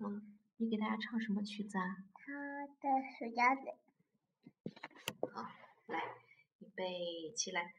嗯，你给大家唱什么曲子啊？他的暑假子。好，来，预备起来。